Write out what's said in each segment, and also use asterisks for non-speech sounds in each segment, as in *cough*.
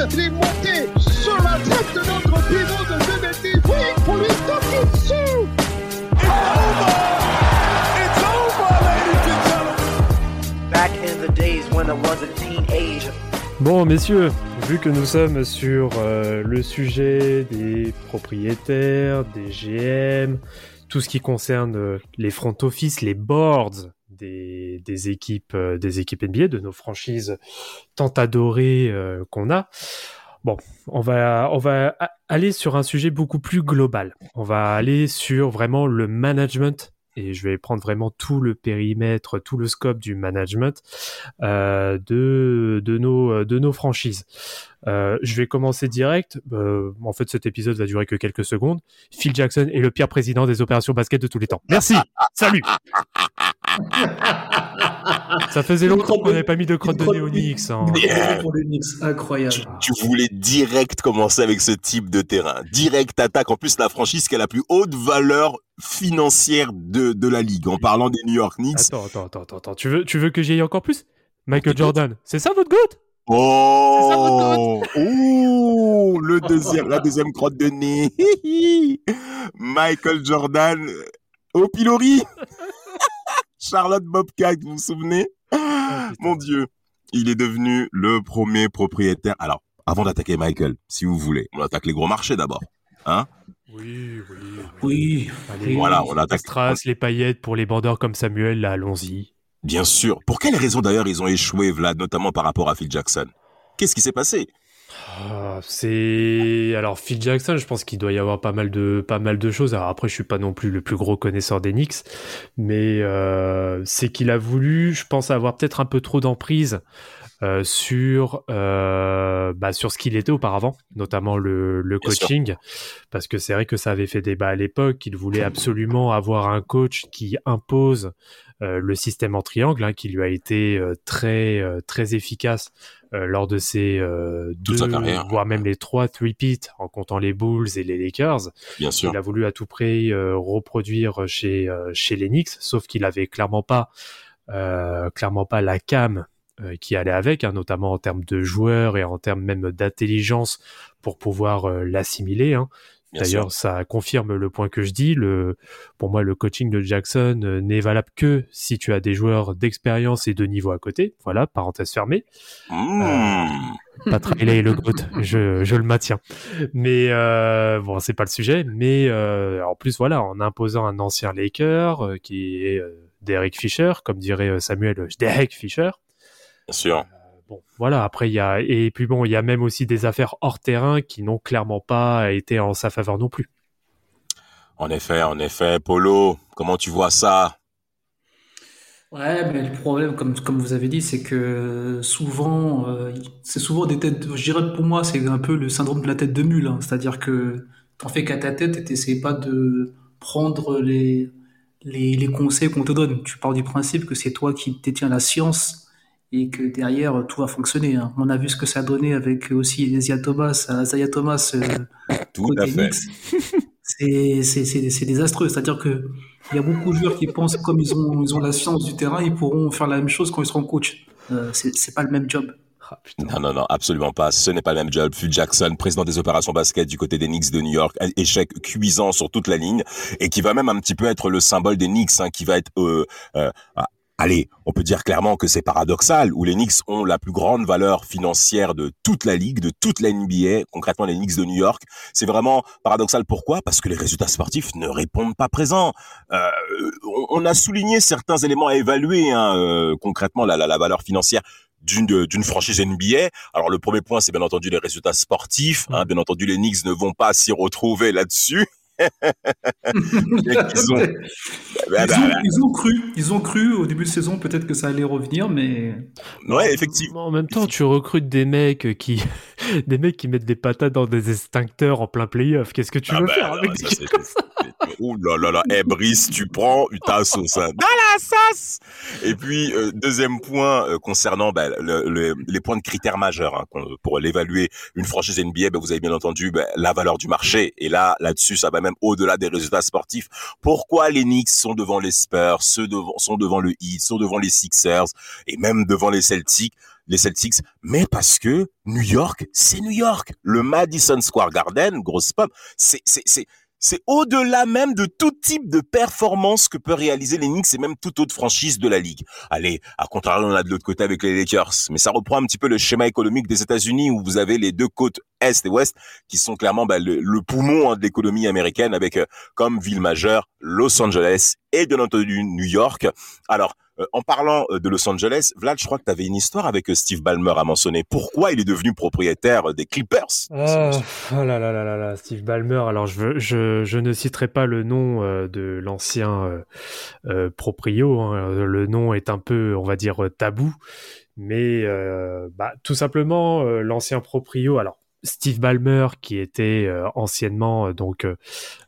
Sa tête, il est monté sur la tête de notre pivot de 2 mètres. Oui, pour lui taper dessus. It's over! It's over, ladies and gentlemen! Back in the days when I was a teenager. Bon, messieurs, vu que nous sommes sur euh, le sujet des propriétaires, des GM, tout ce qui concerne euh, les front office, les boards des, équipes, euh, des équipes NBA, de nos franchises tant adorées euh, qu'on a. Bon, on va, on va aller sur un sujet beaucoup plus global. On va aller sur vraiment le management et je vais prendre vraiment tout le périmètre, tout le scope du management euh, de, de, nos, de nos franchises. Je vais commencer direct. En fait, cet épisode va durer que quelques secondes. Phil Jackson est le pire président des opérations basket de tous les temps. Merci. Salut. Ça faisait longtemps qu'on n'avait pas mis de crotte de nez au Knicks. hein. Incroyable. Tu, tu voulais direct commencer avec ce type de terrain. Direct attaque. En plus, la franchise qui a la plus haute valeur financière de, de la ligue. En parlant des New York Knicks. Attends, attends, attends, attends, attends. Tu veux, tu veux que j'y aille encore plus? Michael Jordan, c'est ça votre goût Oh, Ouh, le deuxième, la deuxième crotte de nez. *laughs* Michael Jordan au pilori. *laughs* Charlotte Bobcat, vous vous souvenez? Mon Dieu, il est devenu le premier propriétaire. Alors, avant d'attaquer Michael, si vous voulez, on attaque les gros marchés d'abord. Hein? Oui, oui. Oui, Allez, Voilà, on les attaque. strass, les paillettes pour les bandeurs comme Samuel, là, allons-y. Bien sûr. Pour quelles raisons d'ailleurs ils ont échoué, Vlad, notamment par rapport à Phil Jackson? Qu'est-ce qui s'est passé? Ah, c'est alors Phil Jackson, je pense qu'il doit y avoir pas mal de pas mal de choses. Alors après, je suis pas non plus le plus gros connaisseur des Knicks, mais euh, c'est qu'il a voulu, je pense, avoir peut-être un peu trop d'emprise euh, sur euh, bah, sur ce qu'il était auparavant, notamment le, le sûr. coaching, parce que c'est vrai que ça avait fait débat à l'époque. qu'il voulait absolument avoir un coach qui impose euh, le système en triangle, hein, qui lui a été euh, très euh, très efficace euh, lors de ses euh, deux, carrière. voire même les trois three-peats en comptant les Bulls et les Lakers. Bien sûr. Il a voulu à tout prix euh, reproduire chez euh, chez les Knicks, sauf qu'il avait clairement pas euh, clairement pas la cam qui allait avec, hein, notamment en termes de joueurs et en termes même d'intelligence pour pouvoir euh, l'assimiler. Hein. D'ailleurs, ça confirme le point que je dis. Le, pour moi, le coaching de Jackson euh, n'est valable que si tu as des joueurs d'expérience et de niveau à côté. Voilà, parenthèse fermée. Mmh. Pas et le GOAT, je, je le maintiens. Mais euh, bon, c'est pas le sujet. Mais euh, en plus, voilà, en imposant un ancien Laker euh, qui est euh, Derek Fisher, comme dirait euh, Samuel, euh, Derek Fisher. Bien sûr. Bon, voilà. Après, il y a et puis bon, il y a même aussi des affaires hors terrain qui n'ont clairement pas été en sa faveur non plus. En effet, en effet. Polo, comment tu vois ça? Ouais, mais le problème, comme, comme vous avez dit, c'est que souvent, euh, c'est souvent des têtes, je dirais pour moi, c'est un peu le syndrome de la tête de mule. hein. C'est-à-dire que t'en fais qu'à ta tête et t'essayes pas de prendre les, les, les conseils qu'on te donne. Tu pars du principe que c'est toi qui détiens la science et que derrière, tout va fonctionner. hein. On a vu ce que ça a donné avec aussi Isaiah Thomas, Isaiah Thomas, euh, *laughs* Tout côté à fait. Knicks. C'est, c'est, c'est, c'est désastreux. C'est-à-dire que il y a beaucoup de joueurs qui pensent que comme ils ont, ils ont la science du terrain, ils pourront faire la même chose quand ils seront coach. Euh, c'est, c'est pas le même job. Ah. Non, non, non, absolument pas. Ce n'est pas le même job. Phil Jackson, président des opérations basket du côté des Knicks de New York, échec cuisant sur toute la ligne et qui va même un petit peu être le symbole des Knicks, hein, qui va être, euh, euh, allez, on peut dire clairement que c'est paradoxal, où les Knicks ont la plus grande valeur financière de toute la ligue, de toute la NBA, concrètement les Knicks de New York. C'est vraiment paradoxal. Pourquoi? Parce que les résultats sportifs ne répondent pas présents. Euh, on, a souligné certains éléments à évaluer, hein, euh, concrètement la, la, la valeur financière d'une d'une franchise NBA. Alors le premier point, c'est bien entendu les résultats sportifs. Hein, bien entendu, les Knicks ne vont pas s'y retrouver là-dessus. *laughs* ils ont- Bah, Ils ont, ils ont cru, ils ont cru au début de saison peut-être que ça allait revenir, mais ouais, effectivement. En même temps, tu recrutes des mecs qui, *laughs* des mecs qui mettent des patates dans des extincteurs en plein playoff. Qu'est-ce que tu Ah veux bah, faire avec ça, des c'est- gars comme ça? *laughs* Ouh là là là, eh Brice, tu prends ta sauce. Hein. Dans la sauce Et puis, euh, deuxième point euh, concernant bah, le- le- les points de critères majeurs hein, pour l'évaluer une franchise NBA, bah, vous avez bien entendu bah, la valeur du marché. Et là, là-dessus, ça va même au-delà des résultats sportifs. Pourquoi les Knicks sont devant les Spurs, ceux devant, sont devant le Heat, sont devant les Sixers et même devant les Celtics les Celtics, mais parce que New York, c'est New York. Le Madison Square Garden, grosse pomme, c'est, c'est, c'est, c'est au-delà même de tout type de performance que peut réaliser les Knicks et même toute autre franchise de la ligue. Allez, à contrario, on a de l'autre côté avec les Lakers, mais ça reprend un petit peu le schéma économique des États-Unis où vous avez les deux côtes est et ouest qui sont clairement bah, le, poumon hein, de l'économie américaine avec euh, comme ville majeure Los Angeles et bien entendu New York. Alors, en parlant euh, de Los Angeles, Vlad, je crois que tu avais une histoire avec euh, Steve Ballmer à mentionner. Pourquoi il est devenu propriétaire euh, des Clippers? Oh là là là là là, Steve Ballmer. Alors je, ne citerai pas le nom euh, de l'ancien euh, euh, proprio. hein. Le nom est un peu, on va dire, euh, tabou. Mais euh, bah, tout simplement, euh, l'ancien proprio. Alors Steve Ballmer, qui était euh, anciennement euh, donc euh,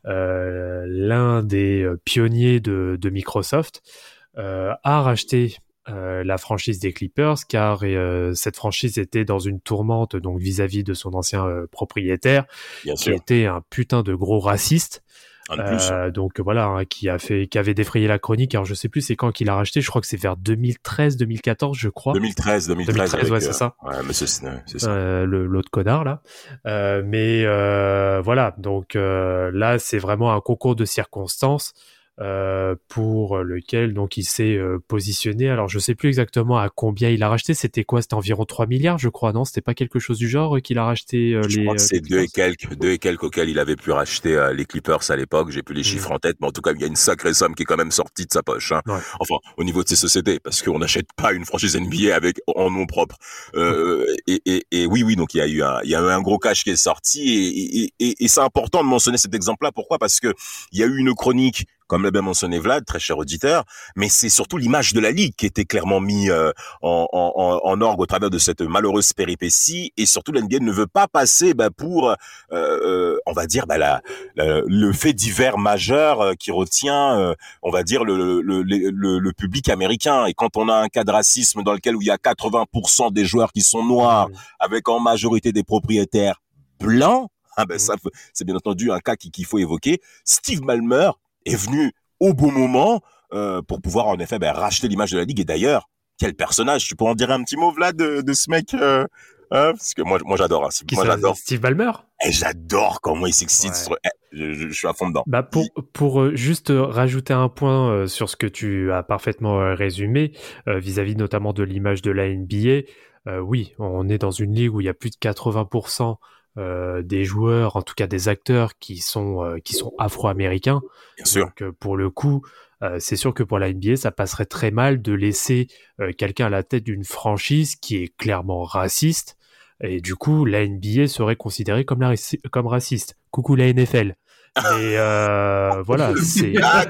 euh, l'un des euh, pionniers de, Microsoft, euh, a racheté euh, la franchise des Clippers car euh, cette franchise était dans une tourmente donc vis-à-vis de son ancien euh, propriétaire Bien qui sûr. était un putain de gros raciste plus. Euh, donc voilà hein, qui a fait qui avait défrayé la chronique alors je sais plus c'est quand qu'il a racheté je crois que c'est vers 2013 2014 je crois 2013, 2013. 2013, avec, ouais, c'est euh, ça. Ouais, mais c'est, ça. euh, l'autre connard là. Euh, mais euh, voilà, donc euh, là c'est vraiment un concours de circonstances euh, pour lequel donc il s'est euh, positionné. Alors je sais plus exactement à combien il a racheté. C'était quoi? C'était environ 3 milliards, je crois. Non, c'était pas quelque chose du genre euh, qu'il a racheté euh, Je les. crois que euh, c'est les deux et Clippers? quelques, deux et quelques auxquels il avait pu racheter les Clippers à l'époque. J'ai plus les chiffres en tête, mais en tout cas, il y a une sacrée somme qui est quand même sortie de sa poche. Hein. Ouais. Enfin, au niveau de ses sociétés, parce qu'on n'achète pas une franchise NBA avec en nom propre. Euh, et, et, et oui, oui, donc il y a eu un, il y a eu un gros cash qui est sorti, et, et, et, et c'est important de mentionner cet exemple-là. Pourquoi? Parce que il y a eu une chronique. Comme l'a bien mentionné Vlad, très cher auditeur, mais c'est surtout l'image de la ligue qui était clairement mis euh, en, en, en, orgue au travers de cette malheureuse péripétie, et surtout l'NBA ne veut pas passer bah, pour, euh, euh, on va dire, bah, la, la- le fait divers majeur euh, qui retient, euh, on va dire, le, le, le, le- le public américain. Et quand on a un cas de racisme dans lequel où il y a 80% des joueurs qui sont noirs, Mhm. avec en majorité des propriétaires blancs, ah ben Mhm. ça, c'est bien entendu un cas qui- qu'il faut évoquer. Steve Ballmer est venu au bon moment euh, pour pouvoir en effet ben, racheter l'image de la ligue. Et d'ailleurs, quel personnage? Tu peux en dire un petit mot, Vlad, de, de ce mec euh, hein? Parce que moi, moi j'adore. hein. Moi j'adore. Steve Ballmer? Et j'adore comment il s'excite. Ouais. sur- eh, je, je- je suis à fond dedans. Bah pour pour euh, juste rajouter un point sur ce que tu as parfaitement résumé euh, vis-à-vis notamment de l'image de la NBA, euh, oui, on est dans une ligue où il y a plus de 80% euh, des joueurs, en tout cas des acteurs qui sont euh, qui sont afro-américains. Bien sûr. Donc euh, pour le coup, euh, c'est sûr que pour la NBA, ça passerait très mal de laisser euh, quelqu'un à la tête d'une franchise qui est clairement raciste. Et du coup, la NBA serait considérée comme, la, comme raciste. Coucou la NFL. Mais euh, voilà, *laughs* c'est. Ah,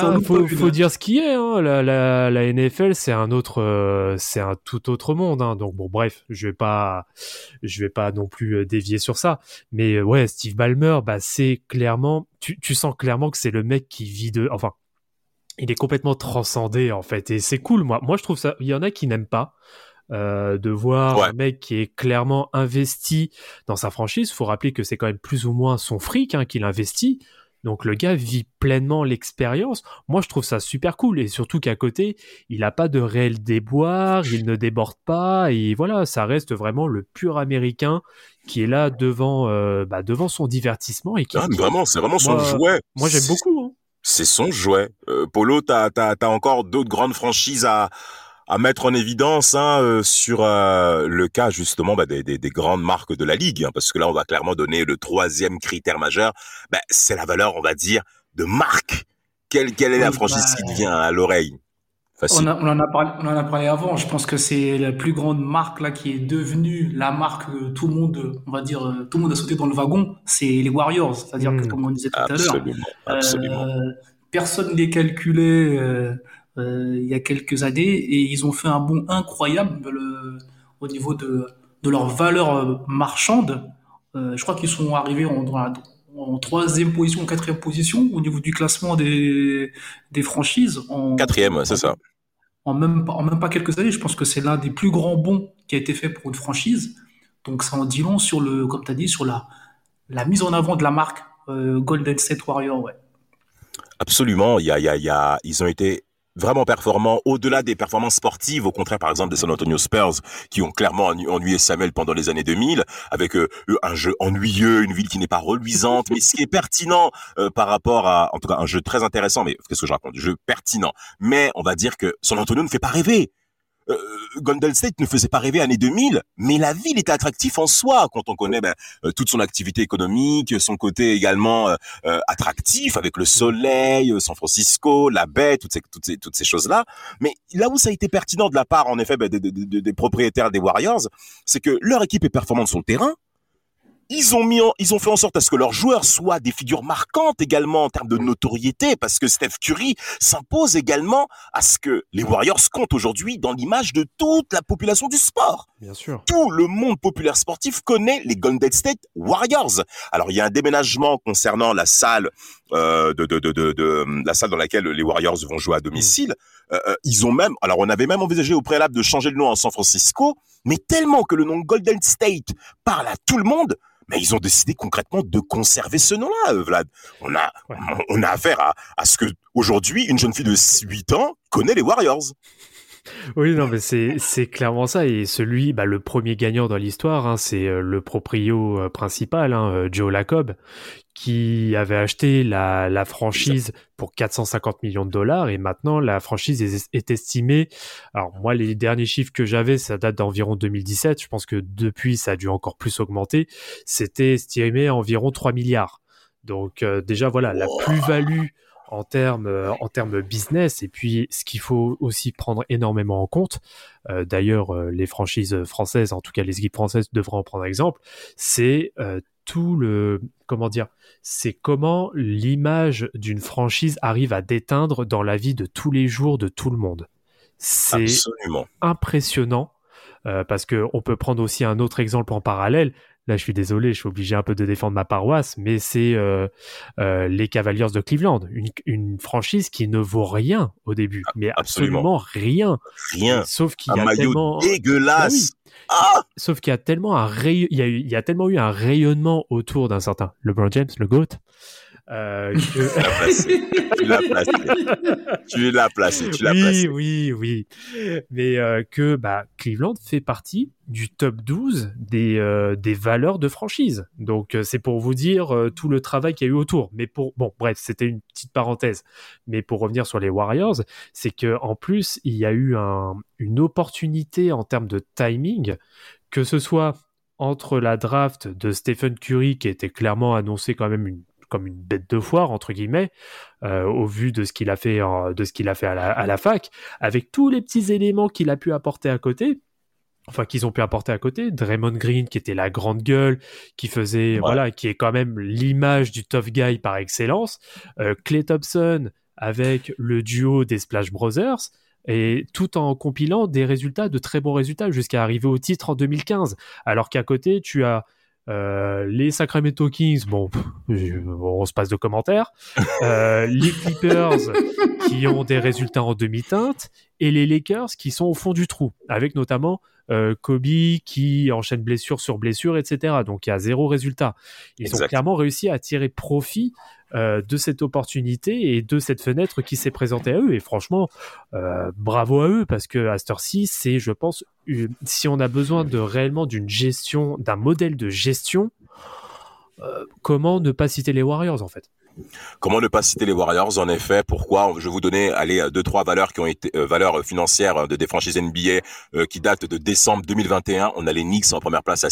T'en faut, dire ce qui est. Hein. La, la, la NFL, c'est un autre, euh, c'est un tout autre monde. Hein. Donc bon, bref, je vais pas, je vais pas non plus euh, dévier sur ça. Mais ouais, Steve Ballmer, bah c'est clairement, tu, tu sens clairement que c'est le mec qui vit de, enfin, il est complètement transcendé en fait, et c'est cool. Moi, moi je trouve ça. Il y en a qui n'aiment pas. Euh, de voir Ouais. un mec qui est clairement investi dans sa franchise. Faut rappeler que c'est quand même plus ou moins son fric hein, qu'il investit. Donc le gars vit pleinement l'expérience. Moi, je trouve ça super cool et surtout qu'à côté, il n'a pas de réel déboire, il ne déborde pas et voilà, ça reste vraiment le pur américain qui est là devant, euh, bah, devant son divertissement et qui. Ah, vraiment, c'est vraiment son Moi- jouet. Moi, j'aime beaucoup. hein. C'est son jouet. Euh, Polo, t'as as, encore d'autres grandes franchises à à mettre en évidence hein, euh, sur euh, le cas justement bah, des, des, des grandes marques de la ligue, hein, parce que là on va clairement donner le troisième critère majeur, bah, c'est la valeur, on va dire, de marque. Quelle, quelle est la franchise bah, qui te vient à l'oreille? On, a- on en a parlé, on en a parlé avant. Je pense que c'est la plus grande marque là qui est devenue la marque que tout le monde, on va dire, euh, tout le monde a sauté dans le wagon. C'est les Warriors. C'est-à-dire que, comme on disait tout à l'heure, Absolument, absolument. euh, personne ne les calculait euh, euh, il y a quelques années et ils ont fait un bond incroyable le- au niveau de, de leur valeur euh, marchande. Euh, je crois qu'ils sont arrivés en, dans la- en troisième position, en quatrième position au niveau du classement des, des franchises. En, Quatrième, c'est ça. en même, pas- en même pas quelques années. Je pense que c'est l'un des plus grands bons qui a été fait pour une franchise. Donc ça en dit long sur le, comme tu as dit, sur la, la mise en avant de la marque euh, Golden State Warrior. Ouais. Absolument, y a, il y a, ils ont été vraiment performants au-delà des performances sportives, au contraire par exemple des San Antonio Spurs qui ont clairement ennu- ennuyé Samuel pendant les années 2000 avec euh, un jeu ennuyeux, une ville qui n'est pas reluisante, mais ce qui est pertinent euh, par rapport à en tout cas un jeu très intéressant mais qu'est-ce que je raconte, jeu pertinent. Mais on va dire que San Antonio ne fait pas rêver. Euh, State ne faisait pas rêver année 2000, mais la ville était attractive en soi quand on connaît ben, euh, toute son activité économique, son côté également euh, euh, attractif avec le soleil, euh, San Francisco, la baie, toutes ces toutes ces toutes ces choses là. Mais là où ça a été pertinent de la part en effet ben, des- des propriétaires des Warriors, c'est que leur équipe est performante sur le terrain. Ils ont mis, en- ils ont fait en sorte à ce que leurs joueurs soient des figures marquantes également en termes de notoriété, parce que Steph Curry s'impose également à ce que les Warriors comptent aujourd'hui dans l'image de toute la population du sport Bien sûr. tout le monde populaire sportif connaît les Golden State Warriors. Alors il y a un déménagement concernant la salle euh, de, de, de, de, la salle dans laquelle les Warriors vont jouer à domicile. Euh, euh, ils ont même, alors on avait même envisagé au préalable de changer le nom en San Francisco, mais tellement que le nom Golden State parle à tout le monde. Mais ils ont décidé concrètement de conserver ce nom-là, euh, Vlad. On a, Ouais. on a affaire à, à ce que aujourd'hui une jeune fille de 8 ans connaît les Warriors. Oui, non, mais *laughs* c'est clairement ça. Et celui, bah, le premier gagnant dans l'histoire, hein, c'est euh, le proprio euh, principal, hein, euh, Joe Lacob, qui avait acheté la, la franchise pour 450 millions de dollars. Et maintenant, la franchise est, est estimée. Alors moi, les derniers chiffres que j'avais, ça date d'environ 2017. Je pense que depuis, ça a dû encore plus augmenter. C'était estimé à environ 3 milliards. Donc euh, déjà, voilà, la plus-value en termes euh, en termes business et puis ce qu'il faut aussi prendre énormément en compte euh, d'ailleurs euh, les franchises françaises en tout cas les équipes françaises devraient en prendre exemple c'est euh, tout le comment dire c'est comment l'image d'une franchise arrive à déteindre dans la vie de tous les jours de tout le monde. C'est impressionnant euh, parce que on peut prendre aussi un autre exemple en parallèle. Là, je suis désolé, je suis obligé un peu de défendre ma paroisse, mais c'est euh, euh, les Cavaliers de Cleveland, une, une franchise qui ne vaut rien au début, mais Absolument. absolument rien. Rien. Sauf qu'il y a maillot tellement, dégueulasse. Bah Ah sauf qu'il y a tellement un rayon, il y a, eu- il y a tellement eu un rayonnement autour d'un certain LeBron James, le goat, euh, *laughs* que Tu l'as placé. Tu l'as placé. Tu l'as oui, placé. oui, oui. Mais euh, que bah, Cleveland fait partie du top 12 des, euh, des valeurs de franchise. Donc c'est pour vous dire tout le travail qu'il y a eu autour. Mais pour bon, bref, c'était une petite parenthèse. Mais pour revenir sur les Warriors, c'est que en plus il y a eu un, une opportunité en termes de timing, que ce soit entre la draft de Stephen Curry qui était clairement annoncé quand même une comme une bête de foire entre guillemets euh, au vu de ce qu'il a fait en- de ce qu'il a fait à la, à la fac avec tous les petits éléments qu'il a pu apporter à côté enfin qu'ils ont pu apporter à côté. Draymond Green qui était la grande gueule qui faisait voilà qui est quand même l'image du tough guy par excellence. Euh, Clay Thompson avec le duo des Splash Brothers et tout en compilant des résultats de très bons résultats jusqu'à arriver au titre en 2015 alors qu'à côté tu as euh, les Sacramento Kings, bon, on se passe de commentaires. Euh, les Clippers qui ont des résultats en demi-teinte et les Lakers qui sont au fond du trou, avec notamment Kobe qui enchaîne blessure sur blessure, etc. Donc il y a zéro résultat. Ils ont clairement réussi à tirer profit euh, de cette opportunité et de cette fenêtre qui s'est présentée à eux. Et franchement, euh, bravo à eux parce que à cette heure-ci, c'est, je pense, une- si on a besoin de réellement d'une gestion, d'un modèle de gestion, euh, comment ne pas citer les Warriors en fait? Comment ne pas citer les Warriors En effet, pourquoi? Je vais vous donner allez deux trois valeurs qui ont été euh, valeurs financières euh, de des franchises NBA euh, qui datent de décembre 2021. On a les Knicks en première place à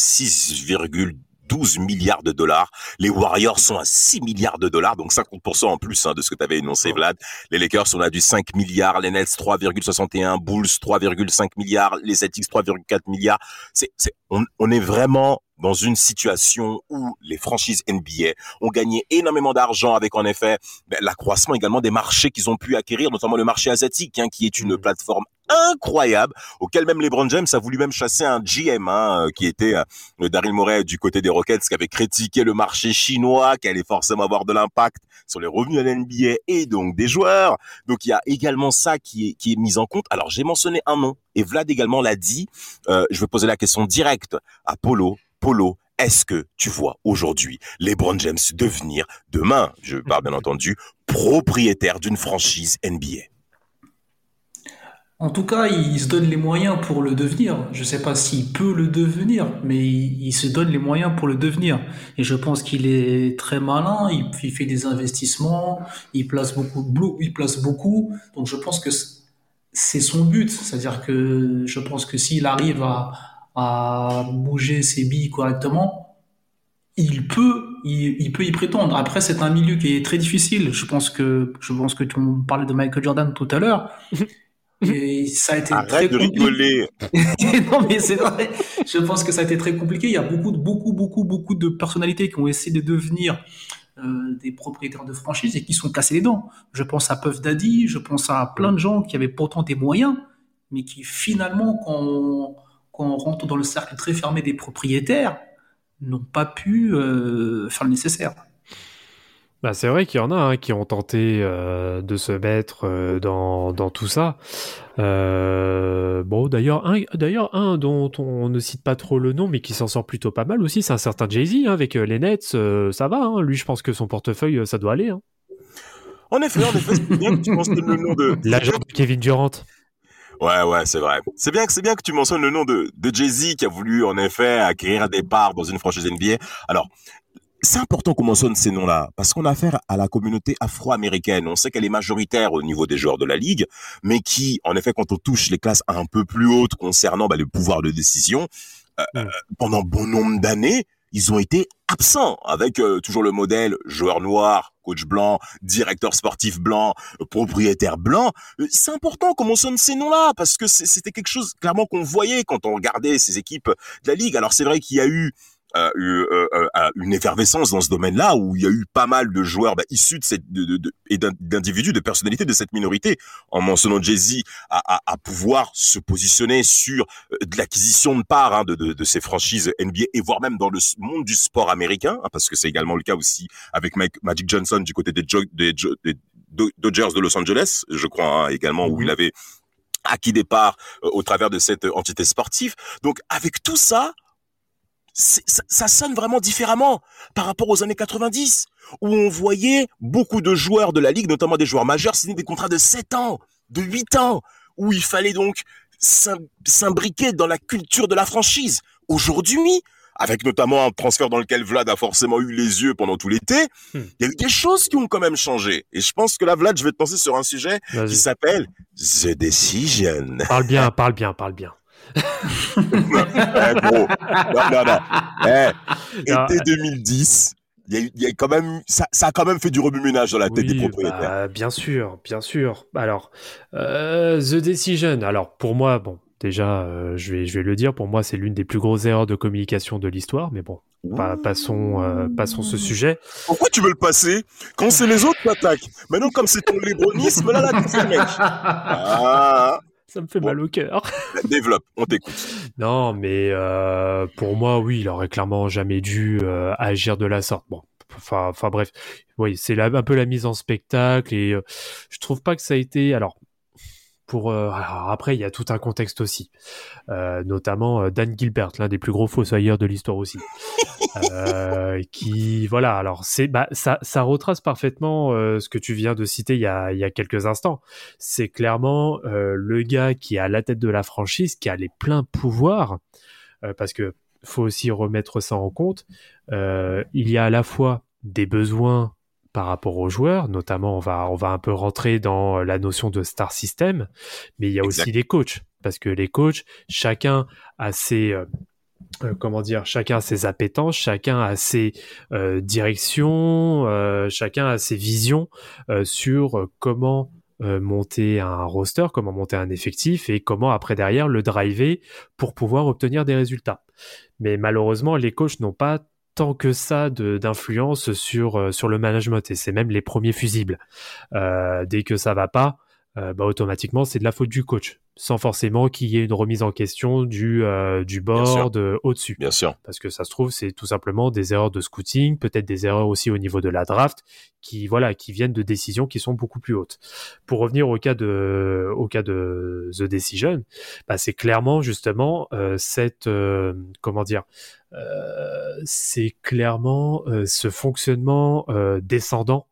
12 milliards de dollars. Les Warriors sont à 6 milliards de dollars, donc 50% en plus hein, de ce que tu avais énoncé, Vlad. Les Lakers sont à du 5 milliards, les Nets 3,61, Bulls 3,5 milliards, les Celtics 3,4 milliards. C'est, c'est, on, on est vraiment dans une situation où les franchises NBA ont gagné énormément d'argent avec en effet ben, l'accroissement également des marchés qu'ils ont pu acquérir, notamment le marché asiatique, hein, qui est une plateforme incroyable auquel même LeBron James a voulu même chasser un GM hein, euh, qui était euh, Daryl Morey du côté des Rockets qui avait critiqué le marché chinois qui allait forcément avoir de l'impact sur les revenus de la NBA et donc des joueurs. Donc il y a également ça qui est qui est mis en compte. Alors j'ai mentionné un nom et Vlad également l'a dit. Euh, je vais poser la question directe à Polo est-ce que tu vois aujourd'hui LeBron James devenir demain je parle bien entendu propriétaire d'une franchise NBA En tout cas, il se donne les moyens pour le devenir. Je ne sais pas s'il peut le devenir, mais il, se donne les moyens pour le devenir. Et je pense qu'il est très malin. Il, fait des investissements, il place beaucoup, il place beaucoup. Donc je pense que c'est son but. C'est-à-dire que je pense que s'il arrive à, à bouger ses billes correctement, il peut, il, il peut y prétendre. Après, c'est un milieu qui est très difficile. Je pense que, je pense que tu parlais de Michael Jordan tout à l'heure. *laughs* Et ça a été très de compliqué. rigoler *laughs* non, mais c'est vrai. Je pense que ça a été très compliqué. Il y a beaucoup, de- beaucoup, beaucoup, beaucoup de personnalités qui ont essayé de devenir euh, des propriétaires de franchises et qui sont cassés les dents. Je pense à Puff Daddy, je pense à plein de gens qui avaient pourtant des moyens, mais qui finalement, quand on, quand on rentre dans le cercle très fermé des propriétaires, n'ont pas pu euh, faire le nécessaire. Bah, c'est vrai qu'il y en a hein, qui ont tenté euh, de se mettre euh, dans, dans tout ça. Euh, bon, d'ailleurs, un, d'ailleurs, un dont on ne cite pas trop le nom, mais qui s'en sort plutôt pas mal aussi, c'est un certain Jay-Z hein, avec les Nets. euh, ça va, hein. lui, je pense que son portefeuille, ça doit aller. Hein. en effet en effet c'est bien que tu mentionnes le nom de L'agent de Kevin Durant. Ouais, ouais, c'est vrai. C'est bien c'est bien que tu mentionnes le nom de, de Jay-Z qui a voulu en effet acquérir des parts dans une franchise NBA. Alors, c'est important qu'on mentionne ces noms-là parce qu'on a affaire à la communauté afro-américaine. On sait qu'elle est majoritaire au niveau des joueurs de la ligue, mais qui, en effet, quand on touche les classes un peu plus hautes concernant bah, le pouvoir de décision, euh, Mm. euh, pendant bon nombre d'années, ils ont été absents avec euh, toujours le modèle joueur noir, coach blanc, directeur sportif blanc, propriétaire blanc. Euh, C'est important qu'on mentionne ces noms-là parce que c'était quelque chose clairement qu'on voyait quand on regardait ces équipes de la ligue. Alors c'est vrai qu'il y a eu euh, eu, euh, une effervescence dans ce domaine-là où il y a eu pas mal de joueurs bah, issus de cette de, de, de- et d'in- d'individus, de personnalités de cette minorité, en mentionnant Jay-Z à, à, à pouvoir se positionner sur euh, de l'acquisition de parts hein, de, de, de ces franchises NBA et voire même dans le monde du sport américain, hein, parce que c'est également le cas aussi avec Mike, Magic Johnson du côté des, Jo- des, Jo- des Do- Dodgers de Los Angeles, je crois hein, également, où Mhm. il avait acquis des parts euh, au travers de cette entité sportive. Donc avec tout ça, ça, ça sonne vraiment différemment par rapport aux années 90, où on voyait beaucoup de joueurs de la ligue, notamment des joueurs majeurs, signer des contrats de 7 ans, de 8 ans, où il fallait donc s'im- s'imbriquer dans la culture de la franchise. Aujourd'hui, avec notamment un transfert dans lequel Vlad a forcément eu les yeux pendant tout l'été, il Hmm. y a eu des choses qui ont quand même changé. Et je pense que là, Vlad, je vais te lancer sur un sujet qui s'appelle The Decision. Parle bien, *laughs* parle bien, parle bien. Eh, gros. Non, non, non. Eh, *laughs* Non, été 2010, il y a, il y a quand même, ça, ça a quand même fait du remue-ménage dans la tête des propriétaires. bah, bien sûr, bien sûr. Alors, euh, The Decision. Alors, pour moi, bon, déjà, euh, je vais, je vais le dire. Pour moi, c'est l'une des plus grosses erreurs de communication de l'histoire. Mais bon, pas- passons, euh, passons ce sujet. Pourquoi tu veux le passer? Quand c'est les autres qui attaquent Maintenant, comme c'est ton *laughs* lébronisme, là, là, tu fais mec. Ah, Ça me fait Bon. mal au cœur. *laughs* développe, on t'écoute. Non, mais euh, pour moi, oui, il aurait clairement jamais dû euh, agir de la sorte. Bon, enfin, enfin bref, oui, c'est un peu la mise en spectacle et euh, je trouve pas que ça a été. Alors, pour euh, alors après, il y a tout un contexte aussi, Euh, notamment euh, Dan Gilbert, l'un des plus gros fossoyeurs de l'histoire aussi, *laughs* Euh, qui voilà. Alors c'est bah ça ça retrace parfaitement euh, ce que tu viens de citer il y a il y a quelques instants. C'est clairement euh, le gars qui est à la tête de la franchise, qui a les pleins pouvoirs, euh, parce que faut aussi remettre ça en compte. Euh, il y a à la fois des besoins par rapport aux joueurs, notamment on va on va un peu rentrer dans la notion de star system, mais il y a Exact. aussi les coachs parce que les coachs, chacun a ses euh, euh, comment dire, chacun a ses appétences, chacun a ses euh, directions, euh, chacun a ses visions euh, sur euh, comment euh, monter un roster, comment monter un effectif et comment après derrière le driver pour pouvoir obtenir des résultats. Mais malheureusement, les coachs n'ont pas tant que ça d'influence sur euh, sur le management et c'est même les premiers fusibles. Euh, dès que ça va pas, bah, automatiquement c'est de la faute du coach, sans forcément qu'il y ait une remise en question du euh, du board euh, au-dessus Bien sûr. parce que ça se trouve c'est tout simplement des erreurs de scouting, peut-être des erreurs aussi au niveau de la draft qui voilà qui viennent de décisions qui sont beaucoup plus hautes. Pour revenir au cas de au cas de The Decision, bah, c'est clairement justement euh, cette euh, comment dire euh, c'est clairement euh, ce fonctionnement euh, descendant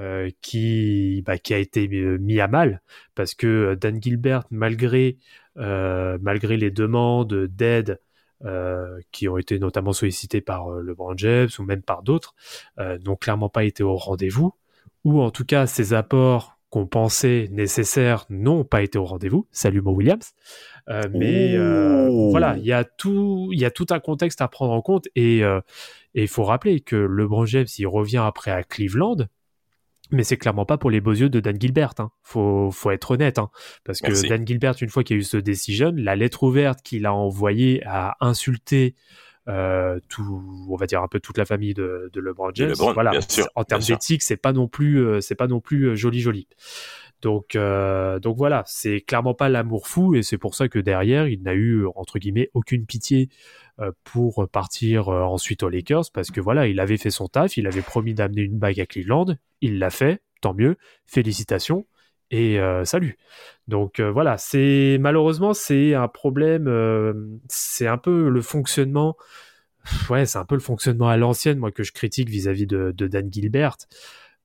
euh, qui, bah, qui a été euh, mis à mal parce que Dan Gilbert, malgré, euh, malgré les demandes d'aide euh, qui ont été notamment sollicitées par euh, LeBron James ou même par d'autres, euh, n'ont clairement pas été au rendez-vous, ou en tout cas ces apports qu'on pensait nécessaires n'ont pas été au rendez-vous. Salut Mo Williams. Euh, mais euh, Oh. voilà, il y a tout, il y a tout un contexte à prendre en compte et euh, et il faut rappeler que LeBron James, il revient après à Cleveland, mais c'est clairement pas pour les beaux yeux de Dan Gilbert. Hein. Faut, faut être honnête, hein. parce que. Dan Gilbert, une fois qu'il y a eu ce decision, la lettre ouverte qu'il a envoyée a insulté euh, tout, on va dire un peu toute la famille de, de LeBron James. LeBron, voilà, bien sûr, en termes d'éthique, c'est pas non plus, euh, c'est pas non plus euh, joli joli. Donc, euh, donc voilà, c'est clairement pas l'amour fou et c'est pour ça que derrière, il n'a eu entre guillemets aucune pitié euh, pour partir euh, ensuite aux Lakers parce que voilà, il avait fait son taf, il avait promis d'amener une bague à Cleveland, il l'a fait, tant mieux, félicitations et salut. Donc voilà, c'est malheureusement c'est un problème, c'est un peu le fonctionnement, ouais, c'est un peu le fonctionnement à l'ancienne moi que je critique vis-à-vis de Dan Gilbert.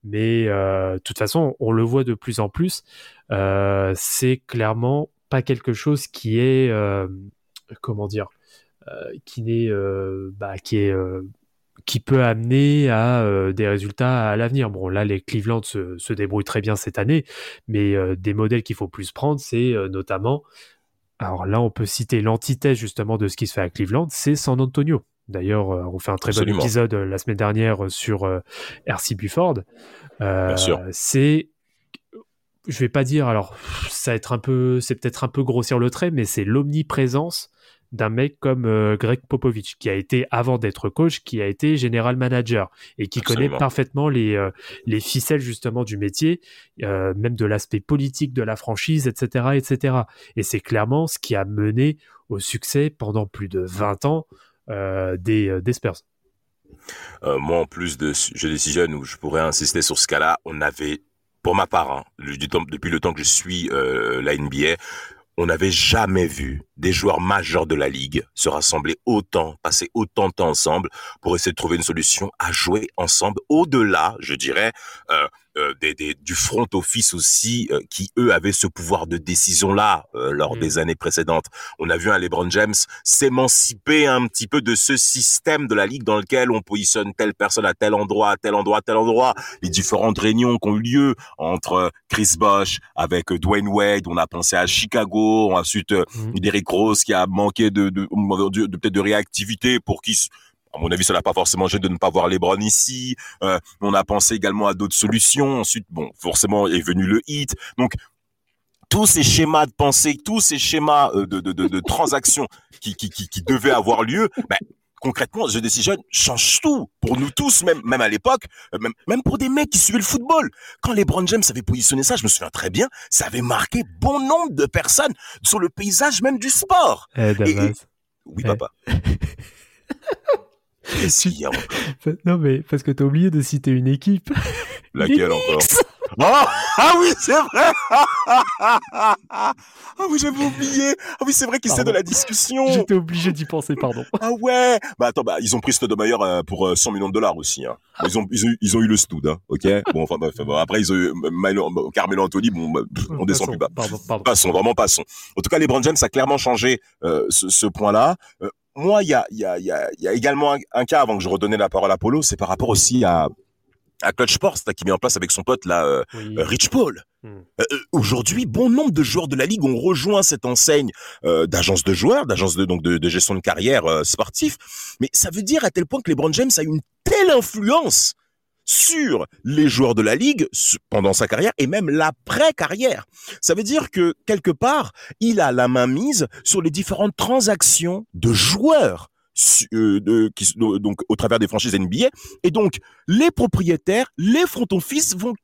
Mais euh, de toute façon, on le voit de plus en plus. euh, c'est clairement pas quelque chose qui est, euh, comment dire, qui n'est, bah, qui est, qui peut amener à des résultats à l'avenir. Bon, là, les Cleveland se, se débrouillent très bien cette année, mais des modèles qu'il faut plus prendre, c'est notamment, alors là, on peut citer l'antithèse justement de ce qui se fait à Cleveland, c'est San Antonio. D'ailleurs, euh, on fait un très Absolument. bon épisode euh, la semaine dernière sur euh, RC Bufford. Euh, Bien sûr. C'est, je vais pas dire, alors ça va être un peu, c'est peut-être un peu grossir le trait, mais c'est l'omniprésence d'un mec comme euh, Greg Popovich, qui a été, avant d'être coach, qui a été général manager et qui Absolument. connaît parfaitement les, euh, les ficelles justement du métier, euh, même de l'aspect politique de la franchise, etc. etc. Et c'est clairement ce qui a mené au succès pendant plus de 20 ans des, euh, des Spurs. Euh, moi, en plus de ce jeu décision où je pourrais insister sur ce cas-là, on avait, pour ma part, hein, depuis le temps que je suis euh, la NBA, on n'avait jamais vu des joueurs majeurs de la ligue se rassembler autant, passer autant de temps ensemble pour essayer de trouver une solution à jouer ensemble au-delà, je dirais, euh, euh, des, des- du front office aussi, euh, qui eux avaient ce pouvoir de décision-là euh, lors Mm. des années précédentes. On a vu un LeBron James s'émanciper un petit peu de ce système de la ligue dans lequel on positionne telle personne à tel endroit, à tel endroit, à tel endroit. Les différentes réunions qui ont eu lieu entre Chris Bosh avec Dwayne Wade, on a pensé à Chicago, ensuite. Derrick Rose qui a manqué de, peut-être de réactivité pour qui à mon avis, ça n'a pas forcément gêné de ne pas voir LeBron ici. Euh, on a pensé également à d'autres solutions. Ensuite, bon, forcément est venu le hit. Donc, tous ces schémas de pensée, tous ces schémas euh, de, de, de, de transactions qui, qui, qui, qui devaient avoir lieu, ben, concrètement, The Decision change tout pour nous tous, même, même à l'époque, euh, même, même pour des mecs qui suivaient le football. Quand LeBron James avait positionné ça, je me souviens très bien, ça avait marqué bon nombre de personnes sur le paysage même du sport. Eh. Oui, Eh. papa. *laughs* Qu'est-ce qu'il y a encore Non, mais parce que t'as oublié de citer une équipe. Laquelle encore Ah, ah oui, c'est vrai Ah oui, j'avais oublié Ah oui, c'est vrai qu'ils étaient de la discussion J'étais obligé d'y penser, pardon. Ah ouais Bah attends, bah, ils ont pris Stoudemire euh, pour euh, 100 millions de dollars aussi. Hein. Ils, ont, ils, ont, eu- ils ont eu le Stoud, hein, ok Bon, enfin bref, bon, après ils ont eu euh, Milo- euh, Carmelo Anthony, bon, bah, pff, on descend Passons, plus bas. Pardon, pardon. Passons, vraiment passons. En tout cas, LeBron James a clairement changé euh, ce, ce point-là. Moi, il y a, y, a, y, a, y a également un, un cas, avant que je redonnais la parole à Polo, c'est par rapport aussi à, à Clutch Sports, là, qui met en place avec son pote, là, euh, Oui. euh, Rich Paul. Hmm. Euh, euh, Aujourd'hui, bon nombre de joueurs de la ligue ont rejoint cette enseigne euh, d'agence de joueurs, d'agence de donc de, de gestion de carrière euh, sportif. Mais ça veut dire à tel point que LeBron James a une telle influence sur les joueurs de la ligue pendant sa carrière et même l'après-carrière. Ça veut dire que quelque part, il a la main mise sur les différentes transactions de joueurs euh, de, donc au travers des franchises NBA et donc les propriétaires, les front office vont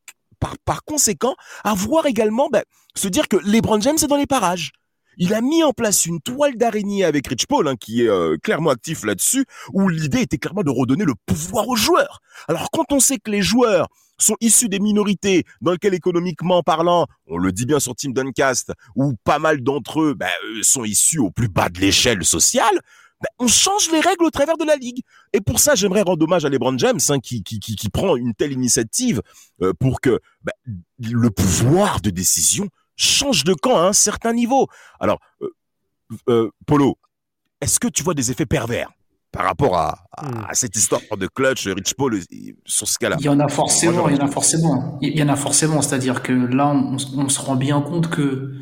par, par conséquent avoir également ben, se dire que LeBron James est dans les parages. Il a mis en place une toile d'araignée avec Rich Paul, hein, qui est euh, clairement actif là-dessus, où l'idée était clairement de redonner le pouvoir aux joueurs. Alors quand on sait que les joueurs sont issus des minorités dans lesquelles économiquement parlant, on le dit bien sur Team Duncast, où pas mal d'entre eux ben, euh, sont issus au plus bas de l'échelle sociale, ben, on change les règles au travers de la ligue. Et pour ça, j'aimerais rendre hommage à LeBron James, hein, qui, qui, qui, qui prend une telle initiative euh, pour que ben, le pouvoir de décision change de camp à un certain niveau. Alors, euh, euh, Polo, est-ce que tu vois des effets pervers par rapport à, à- Hmm. à cette histoire de clutch, Rich Paul, euh, sur ce cas-là? Il y en a forcément, il y en a forcément. Il y en a forcément, c'est-à-dire que là, on, on se rend bien compte que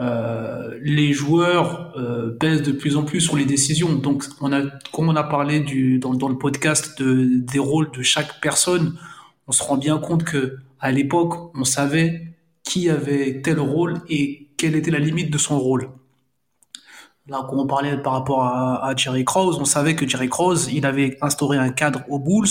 euh, les joueurs euh, pèsent de plus en plus sur les décisions. Donc, on a, comme on a parlé du, dans, dans le podcast de, des rôles de chaque personne, on se rend bien compte que à l'époque, on savait qui avait tel rôle et quelle était la limite de son rôle. Là, quand on parlait par rapport à, à Jerry Krause, on savait que Jerry Krause, il avait instauré un cadre aux Bulls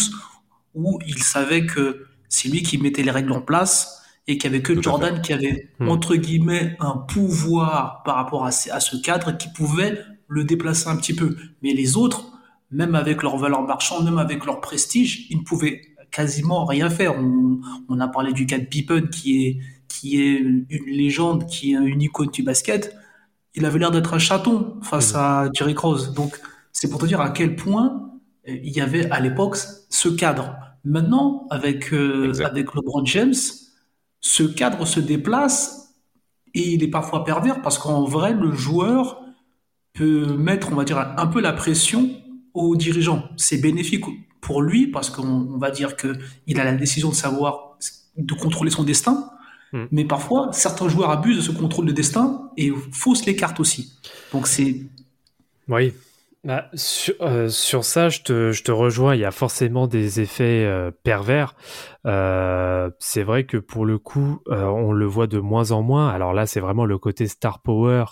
où il savait que c'est lui qui mettait les règles en place et qu'il n'y avait que Tout Jordan qui avait, Hmm. entre guillemets, un pouvoir par rapport à, ce- à ce cadre qui pouvait le déplacer un petit peu. Mais les autres, même avec leur valeur marchande, même avec leur prestige, ils ne pouvaient quasiment rien faire. On, on a parlé du cas de Pippen qui est, qui est une légende, qui est une icône du basket. Il avait l'air d'être un chaton face à Jerry Krause. Donc, c'est pour te dire à quel point euh, il y avait à l'époque ce cadre. Maintenant, avec, euh, avec LeBron James, ce cadre se déplace et il est parfois pervers parce qu'en vrai, le joueur peut mettre, on va dire, un peu la pression aux dirigeants. C'est bénéfique pour lui parce qu'on on va dire que il a la décision de savoir, de contrôler son destin. Hmm. Mais parfois, certains joueurs abusent de ce contrôle de destin et faussent les cartes aussi. Donc c'est Oui. Bah, sur, euh, sur ça, je te, je te rejoins. Il y a forcément des effets euh, pervers. Euh, c'est vrai que pour le coup, on le voit de moins en moins. Alors là, c'est vraiment le côté star power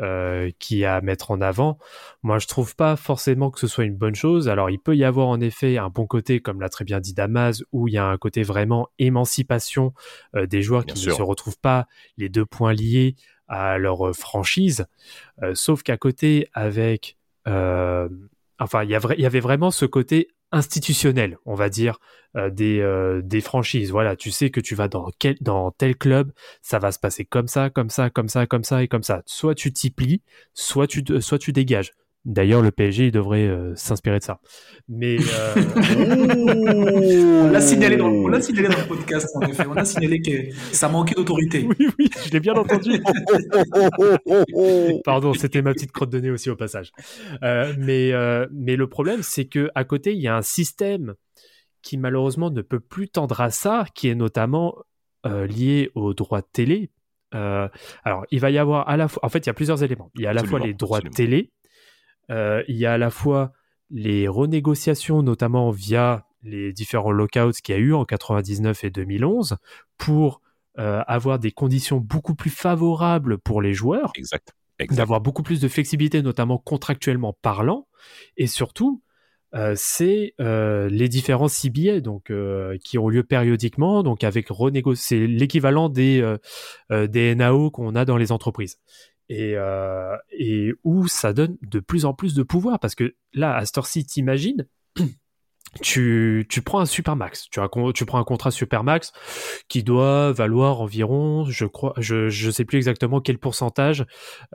euh, qui à mettre en avant. Moi, je trouve pas forcément que ce soit une bonne chose. Alors, il peut y avoir en effet un bon côté, comme l'a très bien dit Damas, où il y a un côté vraiment émancipation euh, des joueurs Bien qui sûr. ne se retrouvent pas les deux points liés à leur euh, franchise. Euh, sauf qu'à côté, avec enfin, il y avait vraiment ce côté institutionnel, on va dire, euh, des, euh, des franchises. Voilà, tu sais que tu vas dans, quel, tel club, ça va se passer comme ça, comme ça, comme ça, comme ça et comme ça. Soit tu t'y plies, soit tu, soit tu dégages. D'ailleurs, le PSG il devrait euh, s'inspirer de ça. Mais euh, *laughs* on l'a signalé, dans, signalé le podcast en effet. On a signalé que ça manquait d'autorité. *laughs* oui, oui, je l'ai bien entendu. *laughs* Pardon, c'était ma petite crotte de nez aussi au passage. Euh, mais, mais le problème, c'est que à côté, il y a un système qui malheureusement ne peut plus tendre à ça, qui est notamment lié aux droits de télé. Alors, il va y avoir à la fois, en fait, il y a plusieurs éléments. Il y a à la fois les droits de télé, euh, il y a à la fois les renégociations, notamment via les différents lockouts qu'il y a eu en 99 et 2011, pour euh, avoir des conditions beaucoup plus favorables pour les joueurs, Exact. exact. d'avoir beaucoup plus de flexibilité, notamment contractuellement parlant, et surtout, euh, c'est euh, les différents CBA donc euh, qui ont lieu périodiquement, donc avec renégo- c'est l'équivalent des des NAO qu'on a dans les entreprises. Et, euh, et où ça donne de plus en plus de pouvoir parce que là à cette heure-ci t'imagines *clears throat* tu, tu prends un Supermax, tu, as, tu prends un contrat Supermax qui doit valoir environ, je crois, je, je sais plus exactement quel pourcentage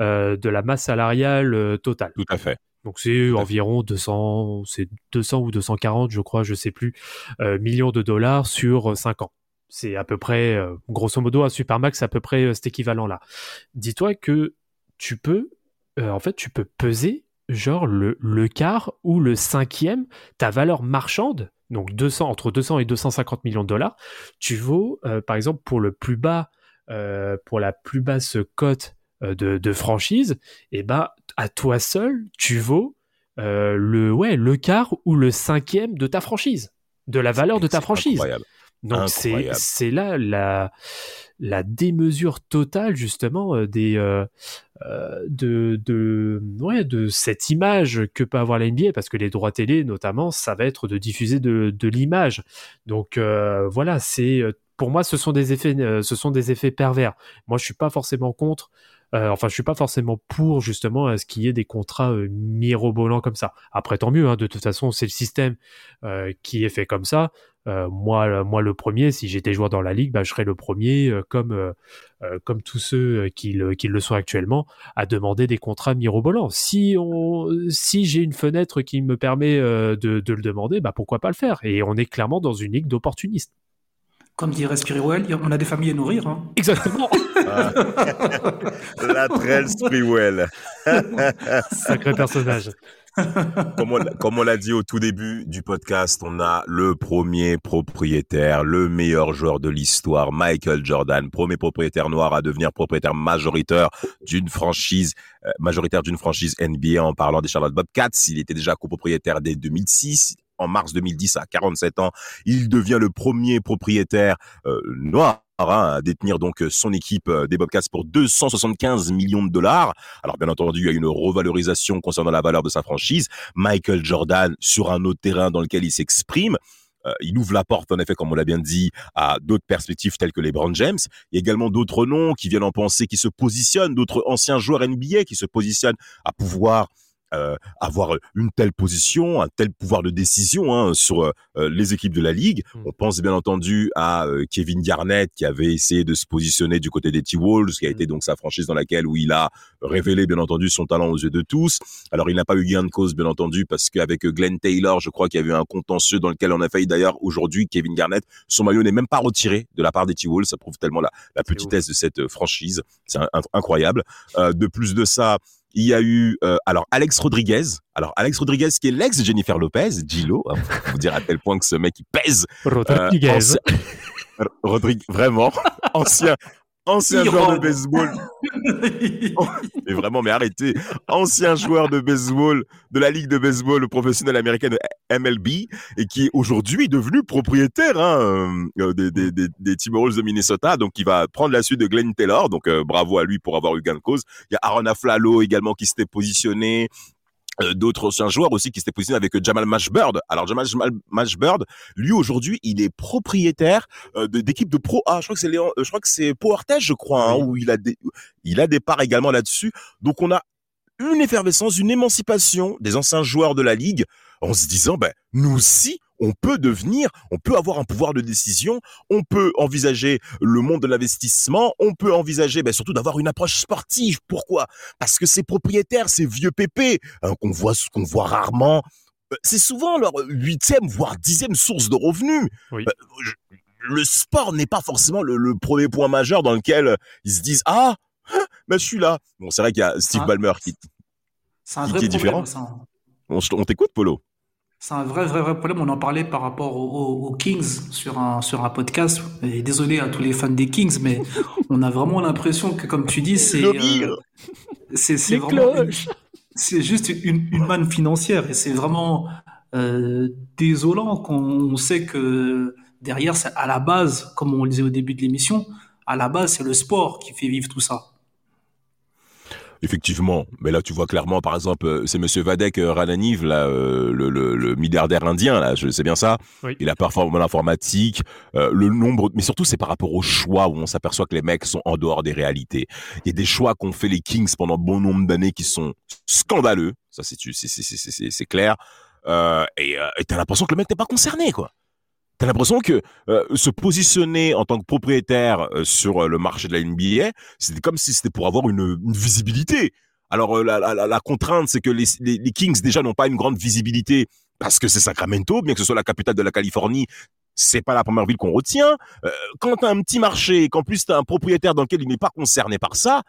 euh, de la masse salariale euh, totale. Tout à fait. Donc c'est à environ 200, c'est 200 ou 240, je crois, je sais plus, euh, millions de dollars sur 5 ans. C'est à peu près, euh, grosso modo, un Supermax, c'est à peu près euh, cet équivalent-là. Dis-toi que tu peux, euh, en fait, tu peux peser genre le, le quart ou le cinquième, ta valeur marchande, donc 200, entre 200 et 250 millions de dollars, tu vaux, euh, par exemple, pour le plus bas euh, pour la plus basse cote de, de franchise, et ben à toi seul, tu vaux le ouais le quart ou le cinquième de ta franchise, de la valeur de ta franchise. Incroyable. Donc c'est là la la démesure totale justement euh, des euh, euh, de de cette image que peut avoir la NBA parce que les droits télé notamment ça va être de diffuser de l'image. Donc voilà, c'est pour moi ce sont des effets ce sont des effets pervers. Moi je suis pas forcément contre euh, enfin, je suis pas forcément pour justement à ce qu'il y ait des contrats euh, mirobolants comme ça. Après, tant mieux. Hein, de toute façon, c'est le système euh, qui est fait comme ça. Moi, le- moi, le premier, si j'étais joueur dans la ligue, bah, je serais le premier, comme comme tous ceux qui le, qui le sont actuellement, à demander des contrats mirobolants. Si on, si j'ai une fenêtre qui me permet de, de le demander, bah pourquoi pas le faire? Et on est clairement dans une ligue d'opportunistes. Comme dirait Spirituel, on a des familles à nourrir. Hein. Exactement. *laughs* Latrell Sprewell. Sacré personnage. comme on, l'a dit au tout début du podcast, on a le premier propriétaire, le meilleur joueur de l'histoire, Michael Jordan, premier propriétaire noir à devenir propriétaire majoritaire d'une franchise, euh, majoritaire d'une franchise NBA en parlant des Charlotte Bobcats. Il était déjà copropriétaire dès 2006. En mars 2010, à 47 ans, il devient le premier propriétaire euh, noir à détenir donc son équipe euh, des Bobcats pour 275 millions de dollars. Alors bien entendu, il y a une revalorisation concernant la valeur de sa franchise. Michael Jordan sur un autre terrain dans lequel il s'exprime. Euh, il ouvre la porte, en effet, comme on l'a bien dit, à d'autres perspectives telles que les Brown James. Il y a également d'autres noms qui viennent en penser, qui se positionnent, d'autres anciens joueurs NBA qui se positionnent à pouvoir euh, avoir une telle position, un tel pouvoir de décision hein, sur euh, les équipes de la ligue. Mm. On pense bien entendu à euh, Kevin Garnett qui avait essayé de se positionner du côté des T-Wolves, qui a été donc sa franchise dans laquelle où il a révélé bien entendu son talent aux yeux de tous. Alors il n'a pas eu gain de cause bien entendu parce qu'avec Glenn Taylor, je crois qu'il y avait eu un contentieux dans lequel on a failli d'ailleurs aujourd'hui Kevin Garnett, son maillot n'est même pas retiré de la part des T-Wolves. Ça prouve tellement la, la petitesse de cette euh, franchise. C'est incroyable. Euh, de plus de ça, il y a eu euh, alors Alex Rodriguez. Alors Alex Rodriguez qui est l'ex de Jennifer Lopez, Gilo. hein, pour vous dire à tel point que ce mec il pèse. Euh, Rodriguez. ancien- *laughs* Rodrigue, vraiment *laughs* ancien ancien joueur de baseball. *laughs* Mais vraiment, mais arrêtez. Ancien joueur de baseball de la ligue de baseball professionnelle américaine MLB et qui est aujourd'hui devenu propriétaire hein, euh, des, des, des, des Timberwolves de Minnesota. Donc, il va prendre la suite de Glenn Taylor. Donc, euh, bravo à lui pour avoir eu gain de cause. Il y a Aaron Aflalo également qui s'était positionné. Euh, d'autres anciens joueurs aussi qui s'étaient positionnés avec euh, Jamal Mashbird. Alors Jamal Mashbird, lui aujourd'hui, il est propriétaire euh, de- d'équipe de Pro A. Je crois que c'est Léon, euh, je crois que c'est Powertech, je crois, hein, où il a des, il a des parts également là-dessus. Donc on a une effervescence, une émancipation des anciens joueurs de la ligue en se disant, ben, nous aussi, on peut devenir, on peut avoir un pouvoir de décision, on peut envisager le monde de l'investissement, on peut envisager ben, surtout d'avoir une approche sportive. Pourquoi? Parce que ces propriétaires, ces vieux pépés hein, qu'on voit, qu'on voit rarement, euh, c'est souvent leur huitième, voire dixième source de revenus. Oui. Euh, je- le sport n'est pas forcément le, le premier point majeur dans lequel ils se disent, ah, ben, je suis là. Bon, c'est vrai qu'il y a Steve Ah. Ballmer qui, C'est un Qui- vrai qui est différent. ça. hein. on, on t'écoute, Polo? C'est un vrai, vrai, vrai problème. On en parlait par rapport aux, Kings sur un, sur un podcast. Et désolé à tous les fans des Kings, mais *laughs* on a vraiment l'impression que, comme tu dis, c'est euh, c'est vraiment c'est juste une, une manne financière et c'est vraiment euh, désolant quand on sait que derrière, à la base, comme on le disait au début de l'émission, à la base, c'est le sport qui fait vivre tout ça. Effectivement, mais là tu vois clairement, par exemple, euh, c'est Monsieur Vadek euh, Rananiv, là, euh, le, le, le milliardaire indien, là, je sais bien ça? Oui. Il a performé l'informatique, euh, le nombre, mais surtout c'est par rapport au choix où on s'aperçoit que les mecs sont en dehors des réalités. Il y a des choix qu'ont fait les Kings pendant bon nombre d'années qui sont scandaleux, ça c'est c'est c'est c'est c'est- c'est clair. Euh, et euh, et t'as l'impression que le mec n'est pas concerné, quoi. T'as l'impression que euh, se positionner en tant que propriétaire euh, sur euh, le marché de la NBA, c'était comme si c'était pour avoir une, une visibilité. Alors euh, la, la, la- contrainte, c'est que les, les, les Kings déjà n'ont pas une grande visibilité parce que c'est Sacramento, bien que ce soit la capitale de la Californie. C'est pas la première ville qu'on retient. Euh, quand t'as un petit marché, et qu'en plus t'as un propriétaire dans lequel il n'est pas concerné par ça,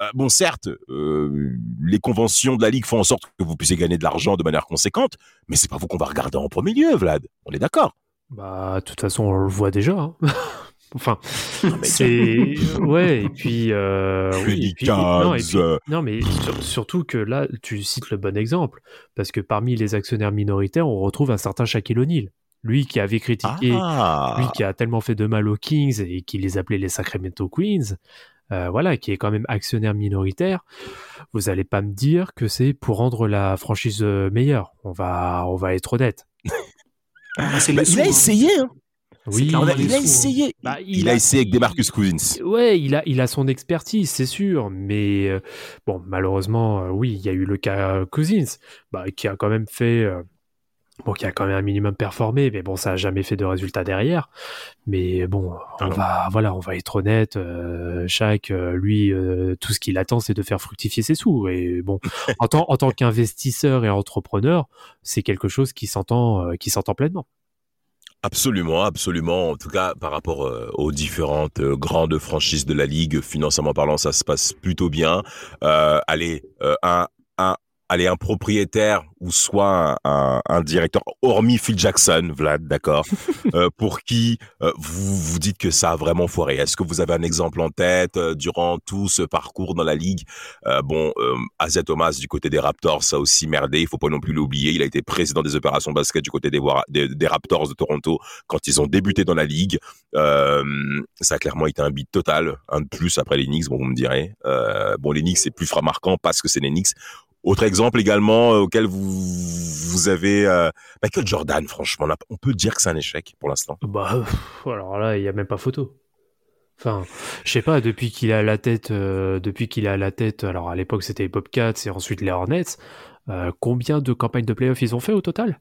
euh, bon certes, euh, les conventions de la ligue font en sorte que vous puissiez gagner de l'argent de manière conséquente, mais c'est pas vous qu'on va regarder en premier lieu, Vlad. On est d'accord. Bah, de toute façon, on le voit déjà. hein. *laughs* Enfin, c'est *laughs* ouais. Et puis, euh, oui, et puis- non, et puis- Pelicans. non, mais sur- surtout que là, tu cites le bon exemple parce que parmi les actionnaires minoritaires, on retrouve un certain Shaquille O'Neal, lui qui avait critiqué, Ah. lui qui a tellement fait de mal aux Kings et qui les appelait les Sacramento Queens. euh, voilà, qui est quand même actionnaire minoritaire. Vous allez pas me dire que c'est pour rendre la franchise euh, meilleure. On va, on va être honnête. *laughs* Ah, Bah, les il a hein. essayé, hein. Oui, Il a, il hein. essayé. Bah, il, a essayé avec des Marcus Cousins. Ouais, il a, il a son expertise, c'est sûr, mais euh, bon, malheureusement, euh, oui, il y a eu le cas Cousins, bah, qui a quand même fait, euh, bon, qui a quand même un minimum performé, mais bon, ça a jamais fait de résultat derrière. Mais bon, on Alors. va, voilà, on va être honnête. Euh, Shaq, euh, lui, euh, tout ce qu'il attend, c'est de faire fructifier ses sous. Et bon, *laughs* en tant, en tant qu'investisseur et entrepreneur, c'est quelque chose qui s'entend, euh, qui s'entend pleinement. Absolument, absolument. En tout cas, par rapport euh, aux différentes euh, grandes franchises de la ligue, financièrement parlant, ça se passe plutôt bien. Euh, allez, un, un, allez, un propriétaire ou soit un, un, un directeur, hormis Phil Jackson, Vlad, d'accord, *laughs* euh, pour qui euh, vous vous dites que ça a vraiment foiré. Est-ce que vous avez un exemple en tête euh, durant tout ce parcours dans la ligue? Euh, Bon, euh, Asia Thomas du côté des Raptors, ça a aussi merdé. Il faut pas non plus l'oublier. Il a été président des opérations basket du côté des, des, des Raptors de Toronto quand ils ont débuté dans la ligue. Euh, ça a clairement été un beat total, un de plus après les Knicks, bon, vous me direz. Euh, bon, les Knicks, c'est plus marquant parce que c'est les Knicks. Autre exemple également euh, auquel vous, vous avez euh, Michael Jordan, franchement, on peut dire que c'est un échec pour l'instant. Bah, alors là, il y a même pas photo. Enfin, je sais pas, depuis qu'il a la tête, euh, depuis qu'il a la tête, alors à l'époque c'était les Bobcats et ensuite les Hornets, euh, combien de campagnes de playoffs ils ont fait au total?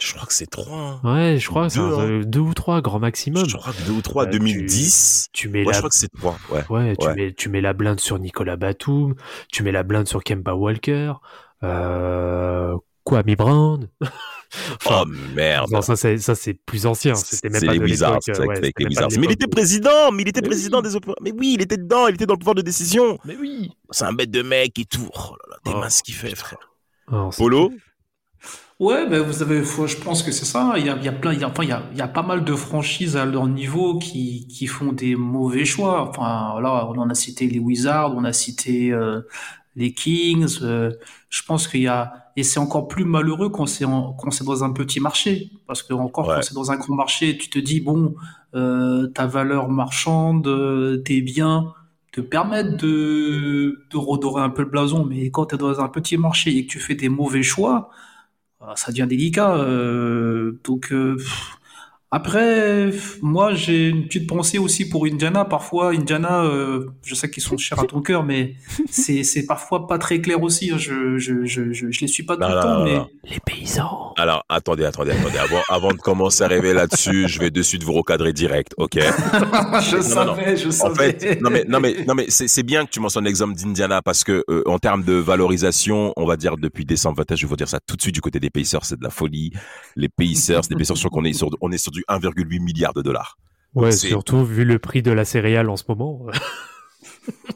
Je crois que c'est trois. hein. Ouais, je crois que c'est Deux, un- hein. deux ou trois grand maximum. Je crois que deux ou trois, Euh, 2010. Tu mets Ouais, je la, crois que c'est trois. Ouais. ouais, tu ouais. mets, tu mets la blinde sur Nicolas Batum, tu mets la blinde sur Kemba Walker, euh, Kwame Brown? *laughs* Enfin, oh merde. non, ça c'est, ça c'est plus ancien. C'était même C'est pas les de Wizards, euh, avec les Wizards. Mais il était président, mais il était Mais président oui. des opérations. Mais oui, il était dedans, il était dans le pouvoir de décision. Mais oui. C'est un bête de mec et tout. Oh là là, t'es Oh, mince ce qu'il fait, frère. Oh, Polo Ouais, ben vous avez, faut- je pense que c'est ça. Il y a, il y a plein, il y a, enfin, il y a, il y a pas mal de franchises à leur niveau qui, qui font des mauvais choix. Enfin, là, on en a cité les Wizards, on a cité euh, les Kings. euh, je pense qu'il y a, et c'est encore plus malheureux quand c'est quand c'est dans un petit marché, parce que encore Ouais. quand c'est dans un grand marché, tu te dis bon, euh, ta valeur marchande, euh, tes biens te permettent de, de redorer un peu le blason, mais quand tu es dans un petit marché et que tu fais des mauvais choix, ça devient délicat. euh, donc euh, pff. Après, moi j'ai une petite pensée aussi pour Indiana. Parfois, Indiana, euh, je sais qu'ils sont chers à ton cœur, mais *laughs* c'est c'est parfois pas très clair aussi. hein. Je je je je, je les suis pas tout le temps, mais. Les paysans. Alors, attendez, attendez, attendez. Avant, avant de commencer à rêver là-dessus, je vais de suite vous recadrer direct, ok? *laughs* Je non, savais, je En savais. fait, non mais non mais non mais c'est c'est bien que tu mentionnes l'exemple d'Indiana parce que euh, en termes de valorisation, on va dire depuis décembre 21, je vais vous dire ça tout de suite du côté des Pacers, c'est de la folie. Les Pacers, les Pacers, je crois qu'on est sur on est sur du 1,8 milliard de dollars. Ouais, c'est- surtout vu le prix de la céréale en ce moment. *laughs*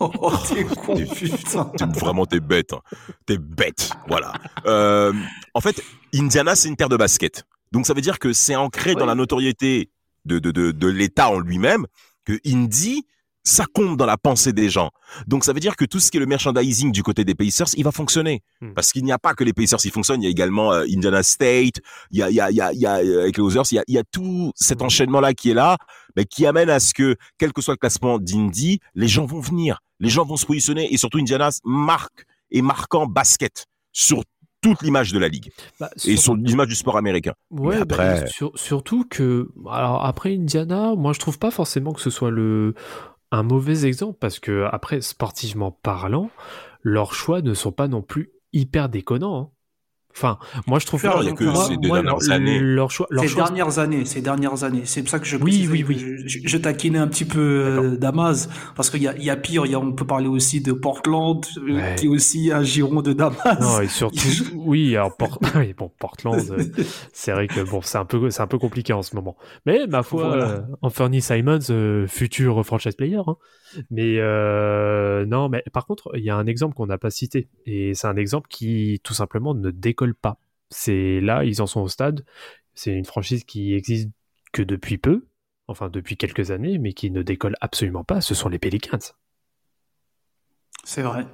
Oh, t'es con, putain. Vraiment t'es bête, hein. t'es bête, voilà. Euh, en fait, Indiana c'est une terre de basket, donc ça veut dire que c'est ancré dans la notoriété de de de, de l'État en lui-même que Indy ça compte dans la pensée des gens. Donc ça veut dire que tout ce qui est le merchandising du côté des Pacers, il va fonctionner. Hmm. Parce qu'il n'y a pas que les Pacers qui fonctionnent, il y a également euh, Indiana State, il y a, il y a, il y a, il y a euh, avec les Others, il y a, il y a tout cet Hmm. enchaînement-là qui est là, mais qui amène à ce que, quel que soit le classement d'Indy, les gens vont venir, les gens vont se positionner, et surtout Indiana marque et marquant basket sur toute l'image de la ligue Bah, et sur- l'image du sport américain. Ouais, bah, après- sur- surtout que alors après Indiana, moi je trouve pas forcément que ce soit le un mauvais exemple parce que après sportivement parlant, leurs choix ne sont pas non plus hyper déconnants. hein. Enfin, moi je trouve que moi- ces deux moi, dernières leur- années. Leur choix, leur Ces choix- dernières années, ces dernières années. C'est pour ça que je Oui, oui, oui. Je, je- je taquinais un petit peu euh, Damas, parce qu'il y a, il y a pire. Il y a, on peut parler aussi de Portland, euh, Ouais. qui est aussi un giron de Damas. Non, et surtout, oui, alors Port- *laughs* oui, bon, Portland, euh, c'est vrai que bon, c'est un peu, c'est un peu compliqué en ce moment. Mais ma foi, Voilà. euh, Anthony Simons, euh, futur franchise player. hein. Mais euh, non, mais par contre, il y a un exemple qu'on n'a pas cité, et c'est un exemple qui tout simplement ne décolle pas. C'est là, ils en sont au stade. C'est une franchise qui existe que depuis peu. enfin depuis quelques années, mais qui ne décollent absolument pas, ce sont les Pelicans. C'est vrai.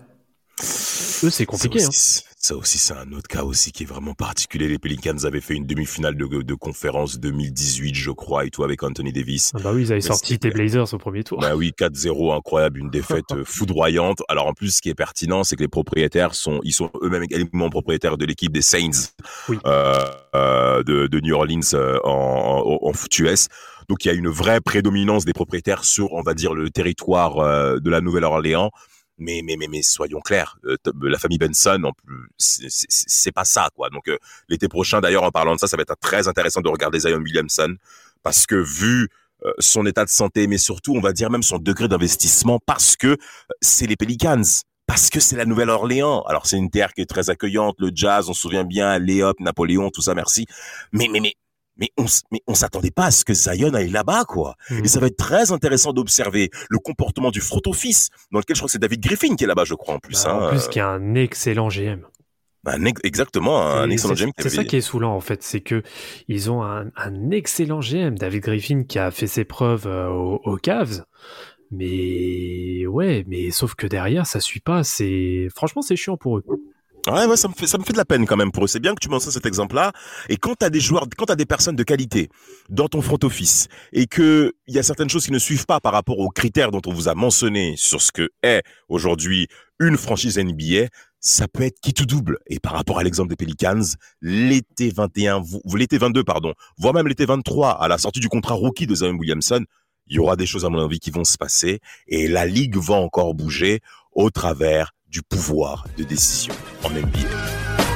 Eux, c'est compliqué. Ça hein. aussi, ça aussi, c'est un autre cas aussi qui est vraiment particulier. Les Pelicans avaient fait une demi-finale de, de conférence 2018, je crois, et tout avec Anthony Davis. Ah bah oui, ils avaient Mais sorti tes Blazers au premier tour. Bah oui, 4-0, incroyable, une défaite euh, foudroyante. Alors en plus, ce qui est pertinent, c'est que les propriétaires sont, ils sont eux-mêmes également propriétaires de l'équipe des Saints Oui. euh, euh, de, de New Orleans euh, en, en, en foot US. Donc il y a une vraie prédominance des propriétaires sur, on va dire, le territoire de la Nouvelle-Orléans. Mais, mais, mais, mais soyons clairs, euh, t- la famille Benson, en plus, c'est pas ça, quoi. Donc, euh, l'été prochain, d'ailleurs, en parlant de ça, ça va être très intéressant de regarder Zion Williamson, parce que vu euh, son état de santé, mais surtout, on va dire même son degré d'investissement, parce que euh, c'est les Pelicans. Parce que c'est la Nouvelle-Orléans. Alors, c'est une terre qui est très accueillante, le jazz, on se souvient bien, Léop, Napoléon, tout ça, merci. Mais, mais, mais, mais on, mais on s'attendait pas à ce que Zion aille là-bas, quoi. Mhm. Et ça va être très intéressant d'observer le comportement du front office, dans lequel je crois que c'est David Griffin qui est là-bas, je crois, en plus. Bah, hein. en plus, qui est un excellent GM. Un ex- exactement, un Et excellent GM. qui C'est ça qui est saoulant en fait, c'est que ils ont un, un excellent GM, David Griffin, qui a fait ses preuves euh, aux, aux Cavs. Mais ouais, mais sauf que derrière, ça suit pas. C'est franchement, c'est chiant pour eux. Ouais, ouais, ça me fait, ça me fait de la peine quand même pour eux. C'est bien que tu mentionnes cet exemple-là. Et quand t'as des joueurs, quand t'as des personnes de qualité dans ton front office et que il y a certaines choses qui ne suivent pas par rapport aux critères dont on vous a mentionné sur ce que est aujourd'hui une franchise NBA, ça peut être qui tout double. Et par rapport à l'exemple des Pelicans, l'été 21, vo- l'été 22, pardon, voire même l'été 23, à la sortie du contrat rookie de Zion Williamson, il y aura des choses à mon avis qui vont se passer et la ligue va encore bouger au travers du pouvoir de décision en NBA.